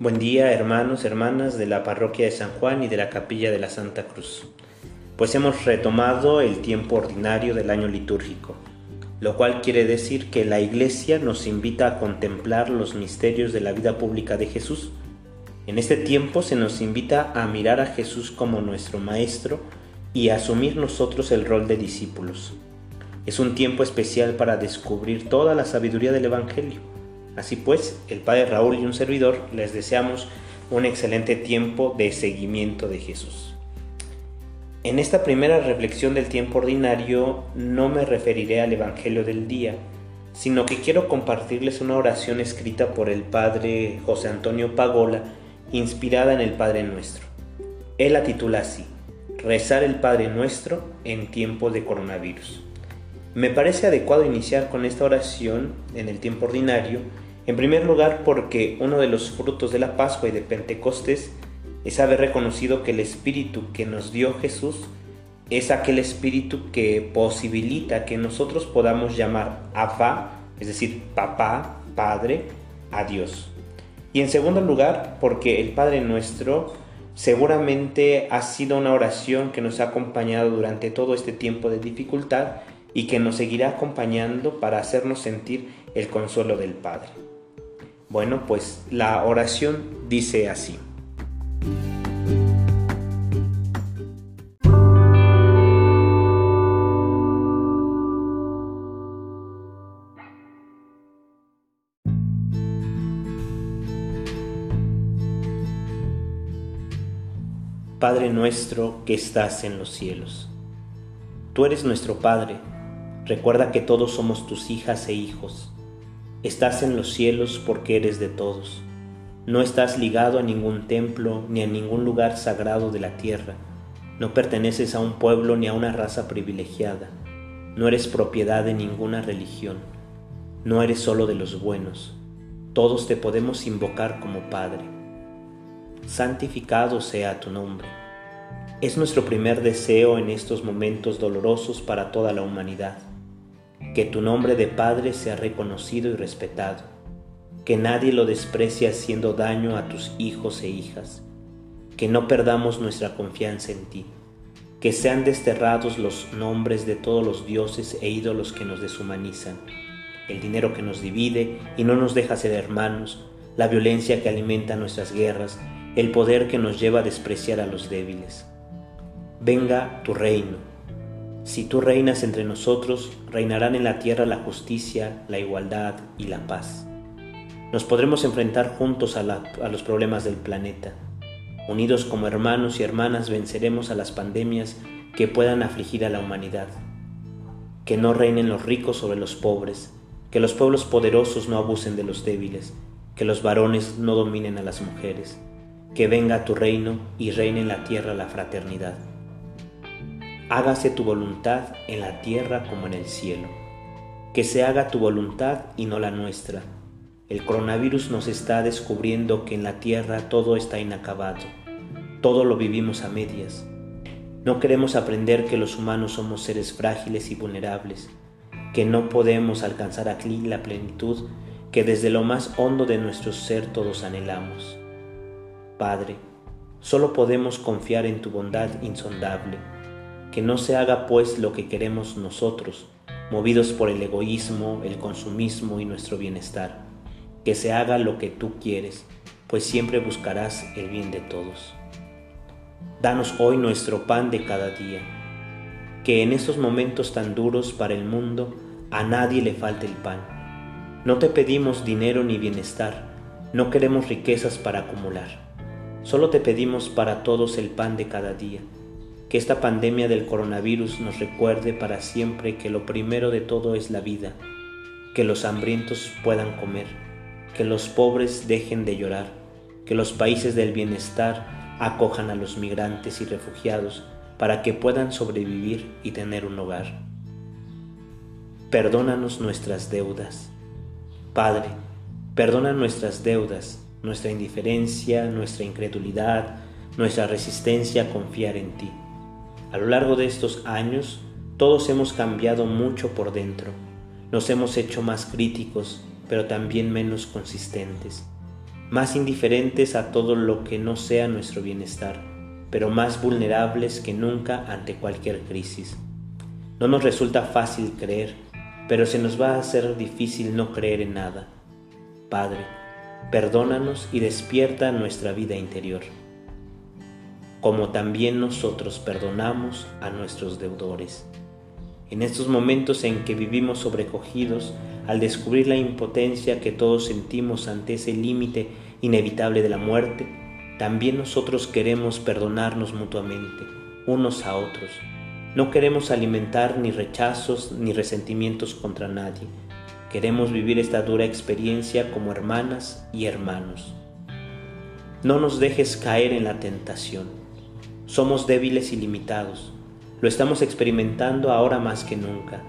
Buen día hermanos, hermanas de la parroquia de San Juan y de la capilla de la Santa Cruz. Pues hemos retomado el tiempo ordinario del año litúrgico, lo cual quiere decir que la Iglesia nos invita a contemplar los misterios de la vida pública de Jesús. En este tiempo se nos invita a mirar a Jesús como nuestro Maestro y a asumir nosotros el rol de discípulos. Es un tiempo especial para descubrir toda la sabiduría del Evangelio Así pues, el Padre Raúl y un servidor les deseamos un excelente tiempo de seguimiento de Jesús. En esta primera reflexión del tiempo ordinario no me referiré al Evangelio del día, sino que quiero compartirles una oración escrita por el Padre José Antonio Pagola, inspirada en el Padre Nuestro. Él la titula así, Rezar el Padre Nuestro en tiempo de coronavirus. Me parece adecuado iniciar con esta oración en el tiempo ordinario, en primer lugar, porque uno de los frutos de la Pascua y de Pentecostés es haber reconocido que el Espíritu que nos dio Jesús es aquel Espíritu que posibilita que nosotros podamos llamar Abba, es decir, papá, padre, a Dios. Y en segundo lugar, porque el Padre nuestro seguramente ha sido una oración que nos ha acompañado durante todo este tiempo de dificultad y que nos seguirá acompañando para hacernos sentir el consuelo del Padre. Bueno, pues la oración dice así. Padre nuestro que estás en los cielos. Tú eres nuestro Padre. Recuerda que todos somos tus hijas e hijos Estás en los cielos porque eres de todos. No estás ligado a ningún templo ni a ningún lugar sagrado de la tierra. No perteneces a un pueblo ni a una raza privilegiada. No eres propiedad de ninguna religión. No eres solo de los buenos. Todos te podemos invocar como Padre. Santificado sea tu nombre. Es nuestro primer deseo en estos momentos dolorosos para toda la humanidad que tu nombre de Padre sea reconocido y respetado, que nadie lo desprecie haciendo daño a tus hijos e hijas, que no perdamos nuestra confianza en ti, que sean desterrados los nombres de todos los dioses e ídolos que nos deshumanizan, el dinero que nos divide y no nos deja ser hermanos, la violencia que alimenta nuestras guerras, el poder que nos lleva a despreciar a los débiles. Venga tu reino si tú reinas entre nosotros, reinarán en la tierra la justicia, la igualdad y la paz. Nos podremos enfrentar juntos a, los problemas del planeta. Unidos como hermanos y hermanas venceremos a las pandemias que puedan afligir a la humanidad. Que no reinen los ricos sobre los pobres, que los pueblos poderosos no abusen de los débiles, que los varones no dominen a las mujeres, que venga tu reino y reine en la tierra la fraternidad hágase tu voluntad en la tierra como en el cielo. Que se haga tu voluntad y no la nuestra. El coronavirus nos está descubriendo que en la tierra todo está inacabado. Todo lo vivimos a medias. No queremos aprender que los humanos somos seres frágiles y vulnerables, que no podemos alcanzar aquí la plenitud que desde lo más hondo de nuestro ser todos anhelamos. Padre, solo podemos confiar en tu bondad insondable que no se haga pues lo que queremos nosotros, movidos por el egoísmo, el consumismo y nuestro bienestar. Que se haga lo que tú quieres, pues siempre buscarás el bien de todos. Danos hoy nuestro pan de cada día. Que en estos momentos tan duros para el mundo a nadie le falte el pan. No te pedimos dinero ni bienestar, no queremos riquezas para acumular. Solo te pedimos para todos el pan de cada día que esta pandemia del coronavirus nos recuerde para siempre que lo primero de todo es la vida, que los hambrientos puedan comer, que los pobres dejen de llorar, que los países del bienestar acojan a los migrantes y refugiados para que puedan sobrevivir y tener un hogar. Perdónanos nuestras deudas. Padre, perdona nuestras deudas, nuestra indiferencia, nuestra incredulidad, nuestra resistencia a confiar en ti. A lo largo de estos años, todos hemos cambiado mucho por dentro. Nos hemos hecho más críticos, pero también menos consistentes. más indiferentes a todo lo que no sea nuestro bienestar, pero más vulnerables que nunca ante cualquier crisis. No nos resulta fácil creer, pero se nos va a hacer difícil no creer en nada. Padre, perdónanos y despierta nuestra vida interior, como también nosotros perdonamos a nuestros deudores. En estos momentos en que vivimos sobrecogidos al descubrir la impotencia que todos sentimos ante ese límite inevitable de la muerte, también nosotros queremos perdonarnos mutuamente, unos a otros. No queremos alimentar ni rechazos ni resentimientos contra nadie. Queremos vivir esta dura experiencia como hermanas y hermanos. No nos dejes caer en la tentación. Somos débiles y limitados lo estamos experimentando ahora más que nunca.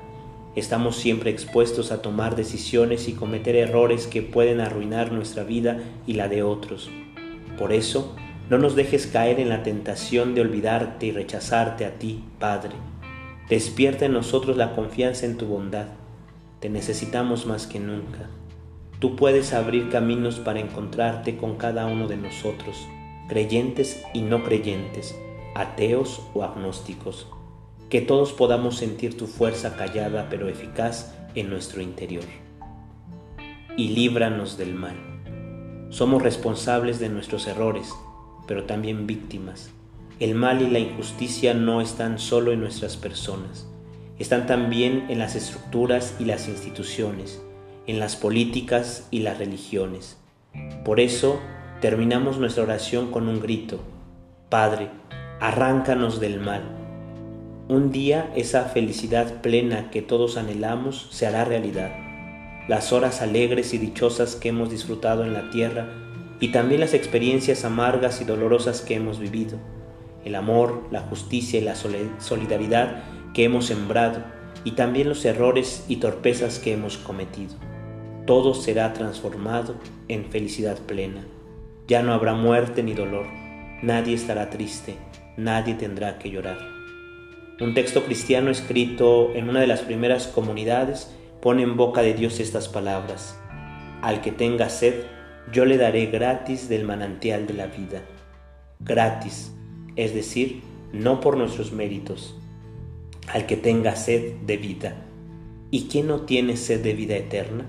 Estamos siempre expuestos a tomar decisiones y cometer errores que pueden arruinar nuestra vida y la de otros. Por eso, no nos dejes caer en la tentación de olvidarte y rechazarte a ti, Padre. Despierta en nosotros la confianza en tu bondad. Te necesitamos más que nunca. Tú puedes abrir caminos para encontrarte con cada uno de nosotros, creyentes y no creyentes, ateos o agnósticos que todos podamos sentir tu fuerza callada pero eficaz en nuestro interior. Y líbranos del mal. Somos responsables de nuestros errores, pero también víctimas. El mal y la injusticia no están solo en nuestras personas, están también en las estructuras y las instituciones, en las políticas y las religiones. Por eso terminamos nuestra oración con un grito, Padre, arráncanos del mal un día esa felicidad plena que todos anhelamos se hará realidad. Las horas alegres y dichosas que hemos disfrutado en la tierra y también las experiencias amargas y dolorosas que hemos vivido, el amor, la justicia y la solidaridad que hemos sembrado y también los errores y torpezas que hemos cometido. Todo será transformado en felicidad plena. Ya no habrá muerte ni dolor, nadie estará triste, nadie tendrá que llorar. Un texto cristiano escrito en una de las primeras comunidades pone en boca de Dios estas palabras. Al que tenga sed, yo le daré gratis del manantial de la vida. Gratis, es decir, no por nuestros méritos. Al que tenga sed de vida. ¿Y quién no tiene sed de vida eterna?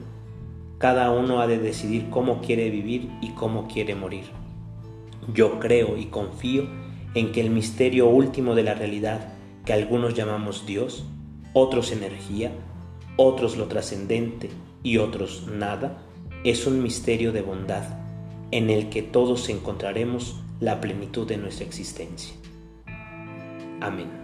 Cada uno ha de decidir cómo quiere vivir y cómo quiere morir. Yo creo y confío en que el misterio último de la realidad que algunos llamamos Dios, otros energía, otros lo trascendente y otros nada, es un misterio de bondad en el que todos encontraremos la plenitud de nuestra existencia. Amén.